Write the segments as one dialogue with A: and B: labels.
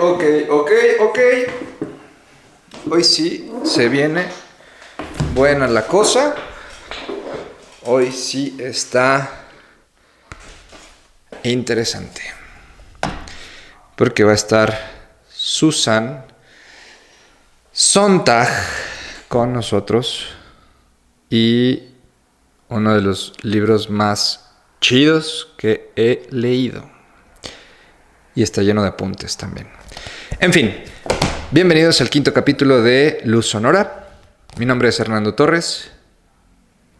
A: ok, ok, ok. Hoy sí se viene buena la cosa. Hoy sí está interesante. Porque va a estar Susan Sontag con nosotros y uno de los libros más chidos que he leído. Y está lleno de apuntes también. En fin, bienvenidos al quinto capítulo de Luz Sonora. Mi nombre es Hernando Torres.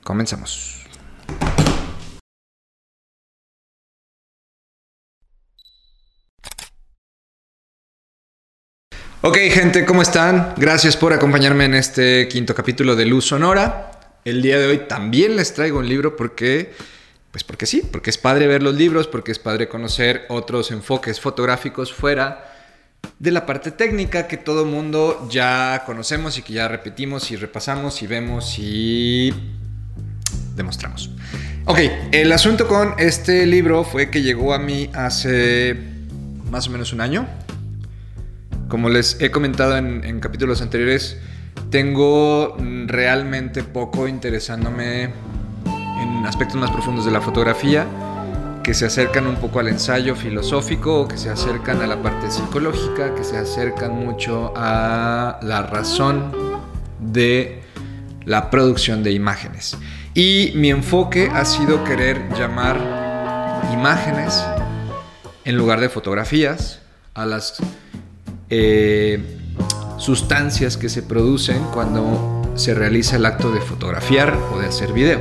A: Comenzamos. Ok, gente, ¿cómo están? Gracias por acompañarme en este quinto capítulo de Luz Sonora. El día de hoy también les traigo un libro porque, pues porque sí, porque es padre ver los libros, porque es padre conocer otros enfoques fotográficos fuera de la parte técnica que todo mundo ya conocemos y que ya repetimos y repasamos y vemos y demostramos. Ok, el asunto con este libro fue que llegó a mí hace más o menos un año, como les he comentado en, capítulos anteriores, tengo realmente poco interesándome en aspectos más profundos de la fotografía que se acercan un poco al ensayo filosófico que se acercan a la parte psicológica, que se acercan mucho a la razón de la producción de imágenes. Y mi enfoque ha sido querer llamar imágenes en lugar de fotografías a las eh, sustancias que se producen cuando se realiza el acto de fotografiar o de hacer video.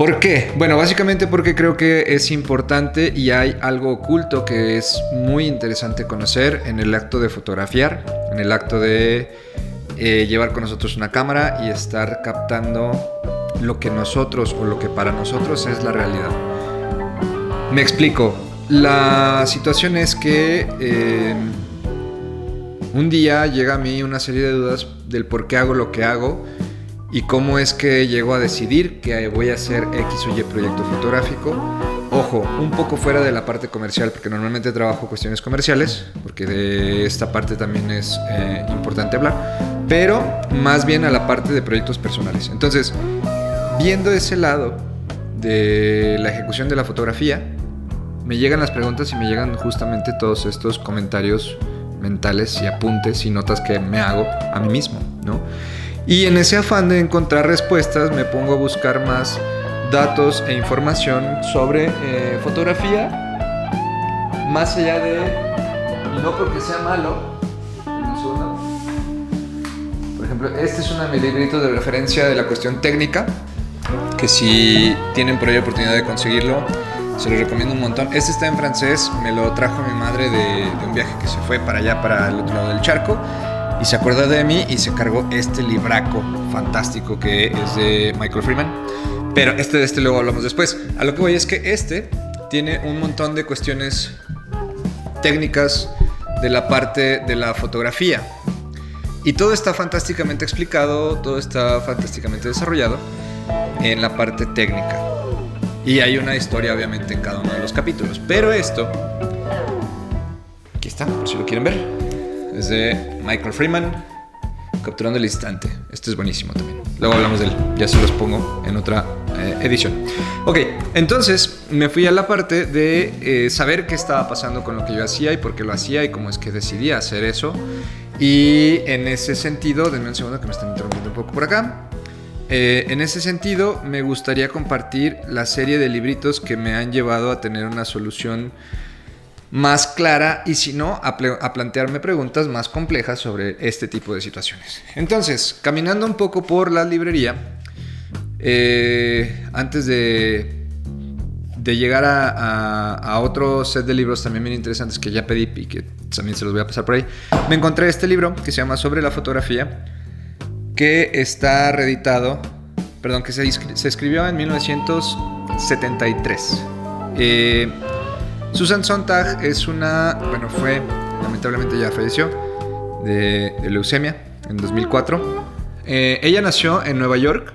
A: ¿Por qué? Bueno, básicamente porque creo que es importante y hay algo oculto que es muy interesante conocer en el acto de fotografiar, en el acto de eh, llevar con nosotros una cámara y estar captando lo que nosotros o lo que para nosotros es la realidad. Me explico. La situación es que eh, un día llega a mí una serie de dudas del por qué hago lo que hago y cómo es que llego a decidir que voy a hacer X o Y proyecto fotográfico. Ojo, un poco fuera de la parte comercial, porque normalmente trabajo cuestiones comerciales, porque de esta parte también es eh, importante hablar, pero más bien a la parte de proyectos personales. Entonces, viendo ese lado de la ejecución de la fotografía, me llegan las preguntas y me llegan justamente todos estos comentarios mentales y apuntes y notas que me hago a mí mismo, ¿no? Y en ese afán de encontrar respuestas me pongo a buscar más datos e información sobre eh, fotografía, más allá de, no porque sea malo, por ejemplo, este es un librito de referencia de la cuestión técnica, que si tienen por ahí oportunidad de conseguirlo, se lo recomiendo un montón. Este está en francés, me lo trajo mi madre de, un viaje que se fue para allá, para el otro lado del charco, y se acuerda de mí y se cargó este libraco fantástico que es de Michael Freeman. Pero este de este luego hablamos después. A lo que voy es que este tiene un montón de cuestiones técnicas de la parte de la fotografía. Y todo está fantásticamente explicado, todo está fantásticamente desarrollado en la parte técnica. Y hay una historia obviamente en cada uno de los capítulos. Pero esto, aquí está, por si lo quieren ver. Es de Michael Freeman, Capturando el Instante. Este es buenísimo también. Luego hablamos de él. Ya se los pongo en otra eh, edición. Ok, entonces me fui a la parte de eh, saber qué estaba pasando con lo que yo hacía y por qué lo hacía y cómo es que decidí hacer eso. Y en ese sentido, denme un segundo que me están interrumpiendo un poco por acá. Eh, en ese sentido, me gustaría compartir la serie de libritos que me han llevado a tener una solución más clara y si no, a, plantearme preguntas más complejas sobre este tipo de situaciones. Entonces, caminando un poco por la librería, eh, antes de, de llegar a, a, otro set de libros también bien interesantes que ya pedí y que también se los voy a pasar por ahí, me encontré este libro que se llama Sobre la fotografía que está reeditado, perdón, que se, escribió en 1973. Eh, Susan Sontag es una, bueno, fue, lamentablemente ya falleció, de, leucemia en 2004. Eh, ella nació en Nueva York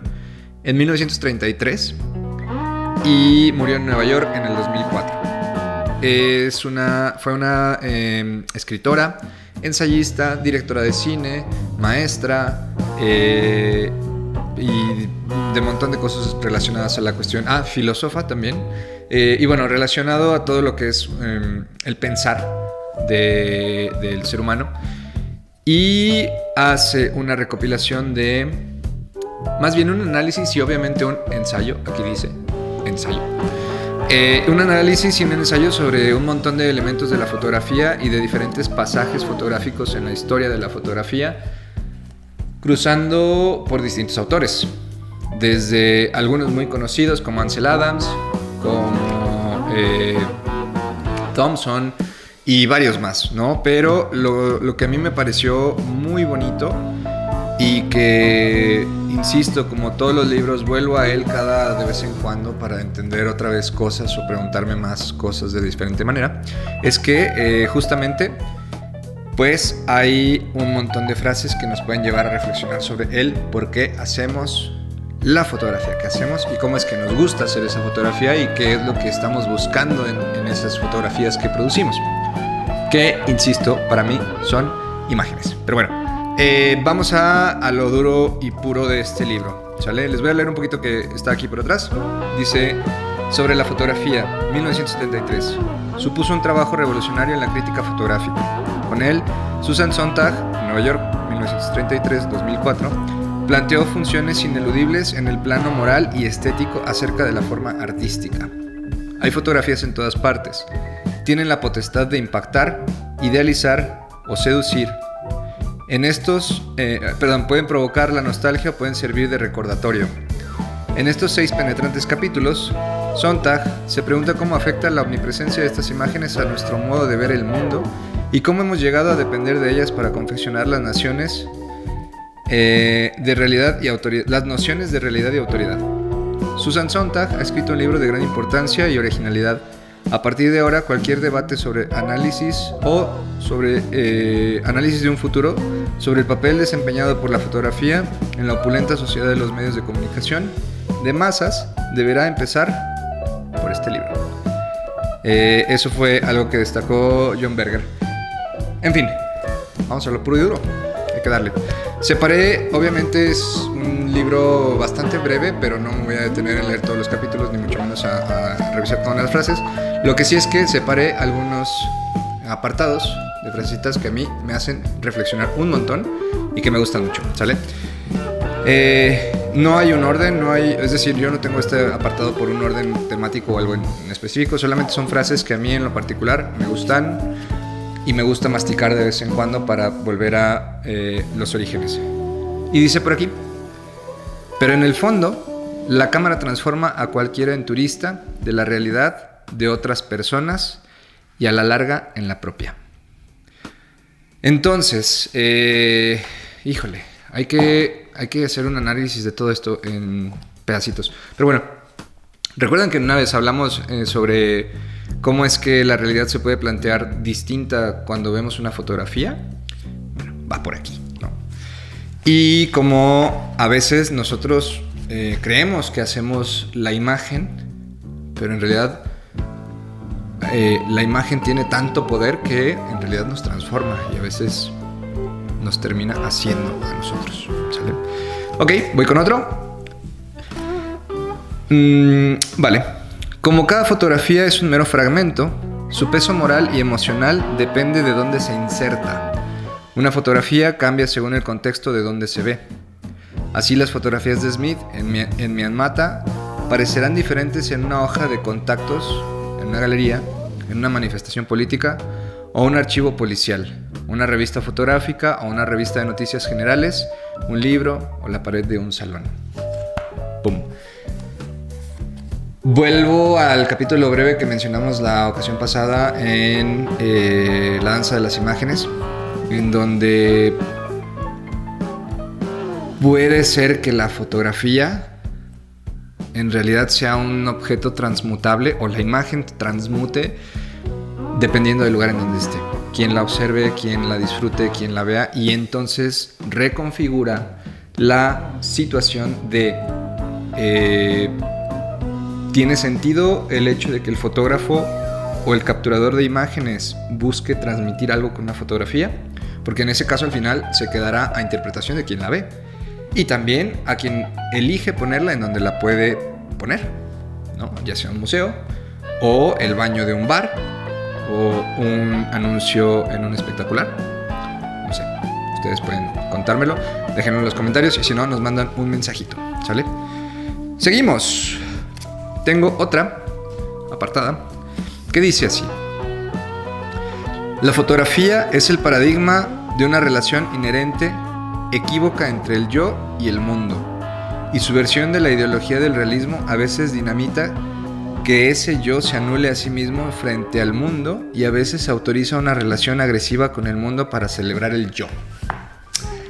A: en 1933 y murió en Nueva York en el 2004. es una, fue una em, escritora, ensayista, directora de cine, maestra eh, y de montón de cosas relacionadas a la cuestión. Ah, filósofa también. Eh, y bueno, relacionado a todo lo que es em, el pensar del ser humano. Y hace una recopilación de, más bien un análisis y obviamente un ensayo, aquí dice, ensayo. Eh, un análisis y un ensayo sobre un montón de elementos de la fotografía y de diferentes pasajes fotográficos en la historia de la fotografía, cruzando por distintos autores, desde algunos muy conocidos como Ansel Adams, como eh, Thompson y varios más, ¿no? Pero lo, que a mí me pareció muy bonito y que, insisto, como todos los libros, vuelvo a él cada de vez en cuando para entender otra vez cosas o preguntarme más cosas de diferente manera, es que eh, justamente pues hay un montón de frases que nos pueden llevar a reflexionar sobre él, por qué hacemos la fotografía que hacemos y cómo es que nos gusta hacer esa fotografía y qué es lo que estamos buscando en, esas fotografías que producimos. Que, insisto, para mí son imágenes. Pero bueno, eh, vamos a, lo duro y puro de este libro. ¿sale? Les voy a leer un poquito que está aquí por atrás. Dice, sobre la fotografía, 1973. Supuso un trabajo revolucionario en la crítica fotográfica. Con él, Susan Sontag, Nueva York, 1933-2004, planteó funciones ineludibles en el plano moral y estético acerca de la forma artística. Hay fotografías en todas partes. Tienen la potestad de impactar, idealizar o seducir en estos, eh, perdón, pueden provocar la nostalgia o pueden servir de recordatorio. En estos seis penetrantes capítulos, Sontag se pregunta cómo afecta la omnipresencia de estas imágenes a nuestro modo de ver el mundo y cómo hemos llegado a depender de ellas para confeccionar las naciones eh, de realidad y autoridad, las nociones de realidad y autoridad. Susan Sontag ha escrito un libro de gran importancia y originalidad a partir de ahora, cualquier debate sobre análisis o sobre eh, análisis de un futuro, sobre el papel desempeñado por la fotografía en la opulenta sociedad de los medios de comunicación de masas, deberá empezar por este libro. Eh, eso fue algo que destacó John Berger. En fin, vamos a lo puro y duro. Hay que darle. Separé, obviamente es un libro bastante breve, pero no me voy a detener en leer todos los capítulos, ni mucho menos a, a revisar todas las frases. Lo que sí es que separé algunos apartados de frasecitas que a mí me hacen reflexionar un montón y que me gustan mucho, ¿sale? Eh, no hay un orden, no hay, es decir, yo no tengo este apartado por un orden temático o algo en, específico, solamente son frases que a mí en lo particular me gustan y me gusta masticar de vez en cuando para volver a eh, los orígenes. Y dice por aquí, pero en el fondo, la cámara transforma a cualquiera en turista de la realidad de otras personas y a la larga en la propia. Entonces, eh, híjole, hay que, hay que hacer un análisis de todo esto en pedacitos. Pero bueno, recuerdan que una vez hablamos eh, sobre cómo es que la realidad se puede plantear distinta cuando vemos una fotografía. Bueno, va por aquí, ¿no? Y como a veces nosotros eh, creemos que hacemos la imagen, pero en realidad eh, la imagen tiene tanto poder que en realidad nos transforma y a veces nos termina haciendo a nosotros. Ok, voy con otro. Mm, vale. Como cada fotografía es un mero fragmento, su peso moral y emocional depende de dónde se inserta. Una fotografía cambia según el contexto de dónde se ve. Así las fotografías de Smith en, en Mianmata parecerán diferentes en una hoja de contactos en una galería, en una manifestación política o un archivo policial, una revista fotográfica o una revista de noticias generales, un libro o la pared de un salón. ¡Pum! Vuelvo al capítulo breve que mencionamos la ocasión pasada en eh, La danza de las imágenes, en donde puede ser que la fotografía en realidad sea un objeto transmutable o la imagen transmute dependiendo del lugar en donde esté. Quien la observe, quien la disfrute, quien la vea y entonces reconfigura la situación de... Eh, tiene sentido el hecho de que el fotógrafo o el capturador de imágenes busque transmitir algo con una fotografía, porque en ese caso al final se quedará a interpretación de quien la ve y también a quien elige ponerla en donde la puede poner, ¿no? ya sea un museo o el baño de un bar o un anuncio en un espectacular. No sé, ustedes pueden contármelo, déjenlo en los comentarios y si no nos mandan un mensajito, ¿sale? Seguimos. Tengo otra apartada que dice así. La fotografía es el paradigma de una relación inherente equívoca entre el yo y el mundo, y su versión de la ideología del realismo a veces dinamita que ese yo se anule a sí mismo frente al mundo y a veces autoriza una relación agresiva con el mundo para celebrar el yo.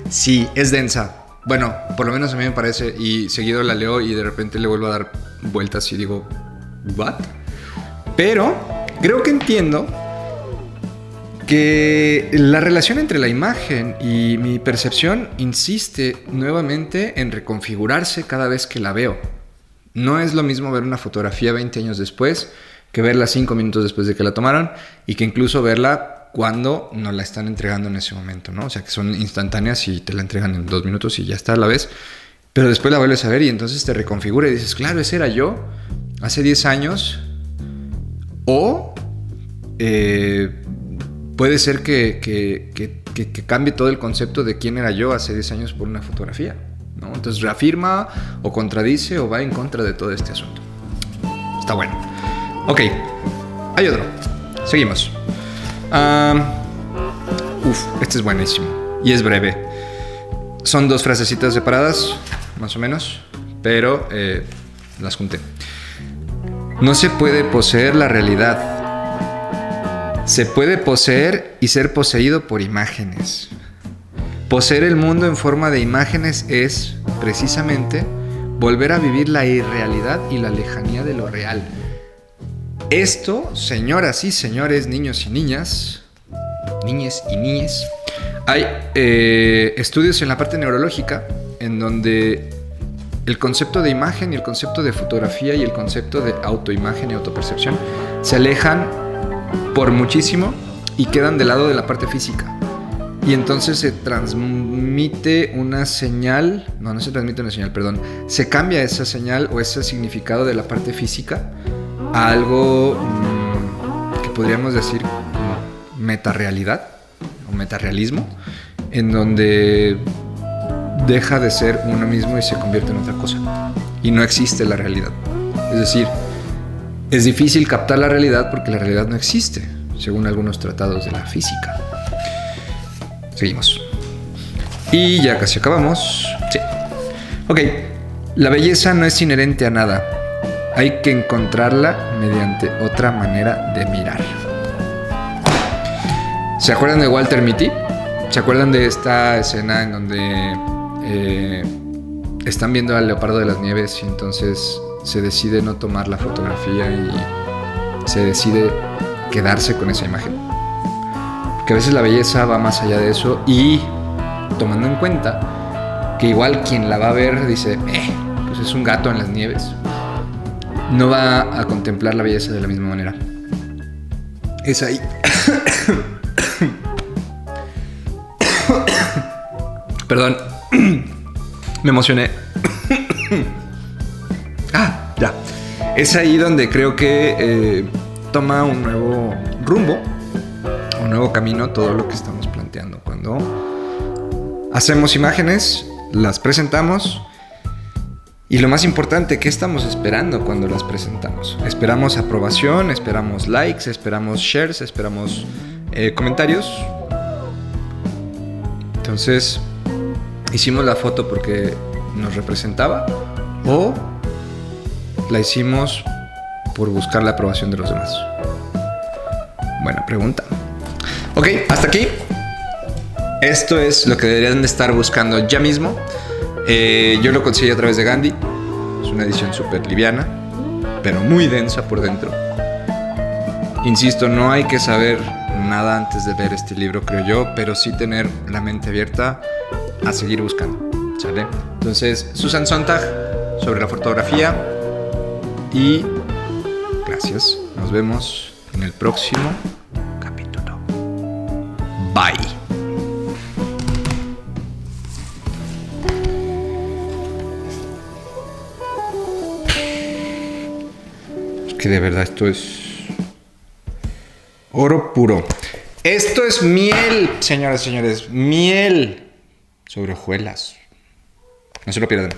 A: Sí, es densa. Bueno, por lo menos a mí me parece y seguido la leo y de repente le vuelvo a dar vueltas y digo, ¿what? Pero creo que entiendo que la relación entre la imagen y mi percepción insiste nuevamente en reconfigurarse cada vez que la veo. No es lo mismo ver una fotografía 20 años después que verla 5 minutos después de que la tomaron y que incluso verla cuando nos la están entregando en ese momento, ¿no? O sea, que son instantáneas y te la entregan en 2 minutos y ya está a la vez. Pero después la vuelves a ver y entonces te reconfigura y dices, claro, ese era yo hace 10 años. O eh, puede ser que, cambie todo el concepto de quién era yo hace 10 años por una fotografía. ¿no? Entonces reafirma o contradice o va en contra de todo este asunto. Está bueno. Ok, hay otro. Seguimos. uf, este es buenísimo. Y es breve. Son dos frasecitas separadas, más o menos, pero eh, las junté. No se puede poseer la realidad se puede poseer y ser poseído por imágenes. Poseer el mundo en forma de imágenes es, precisamente, volver a vivir la irrealidad y la lejanía de lo real. Esto, señoras y señores, niños y niñas, niñes y niñes, hay eh, estudios en la parte neurológica en donde el concepto de imagen y el concepto de fotografía y el concepto de autoimagen y autopercepción se alejan por muchísimo y quedan del lado de la parte física. Y entonces se transmite una señal, no, no se transmite una señal, perdón, se cambia esa señal o ese significado de la parte física a algo mm, que podríamos decir metarealidad o metarealismo, en donde deja de ser uno mismo y se convierte en otra cosa. Y no existe la realidad. Es decir, es difícil captar la realidad porque la realidad no existe, según algunos tratados de la física. Seguimos. Y ya casi acabamos. Sí. Ok. La belleza no es inherente a nada. Hay que encontrarla mediante otra manera de mirar. ¿Se acuerdan de Walter Mitty? ¿Se acuerdan de esta escena en donde eh, están viendo al leopardo de las nieves y entonces se decide no tomar la fotografía y se decide quedarse con esa imagen. Que a veces la belleza va más allá de eso y tomando en cuenta que igual quien la va a ver dice, eh, pues es un gato en las nieves, no va a contemplar la belleza de la misma manera. Es ahí. Perdón, me emocioné. Ya. Es ahí donde creo que eh, toma un nuevo rumbo, un nuevo camino todo lo que estamos planteando. Cuando hacemos imágenes, las presentamos y lo más importante, ¿qué estamos esperando cuando las presentamos? Esperamos aprobación, esperamos likes, esperamos shares, esperamos eh, comentarios. Entonces, hicimos la foto porque nos representaba o la hicimos por buscar la aprobación de los demás? Buena pregunta. Ok, hasta aquí. Esto es lo que deberían de estar buscando ya mismo. Eh, yo lo conseguí a través de Gandhi. Es una edición súper liviana, pero muy densa por dentro. Insisto, no hay que saber nada antes de ver este libro, creo yo, pero sí tener la mente abierta a seguir buscando. ¿Sale? Entonces, Susan Sontag sobre la fotografía, y gracias. Nos vemos en el próximo capítulo. Bye. Es que de verdad esto es oro puro. Esto es miel, señoras y señores, miel sobre hojuelas. No se lo pierdan.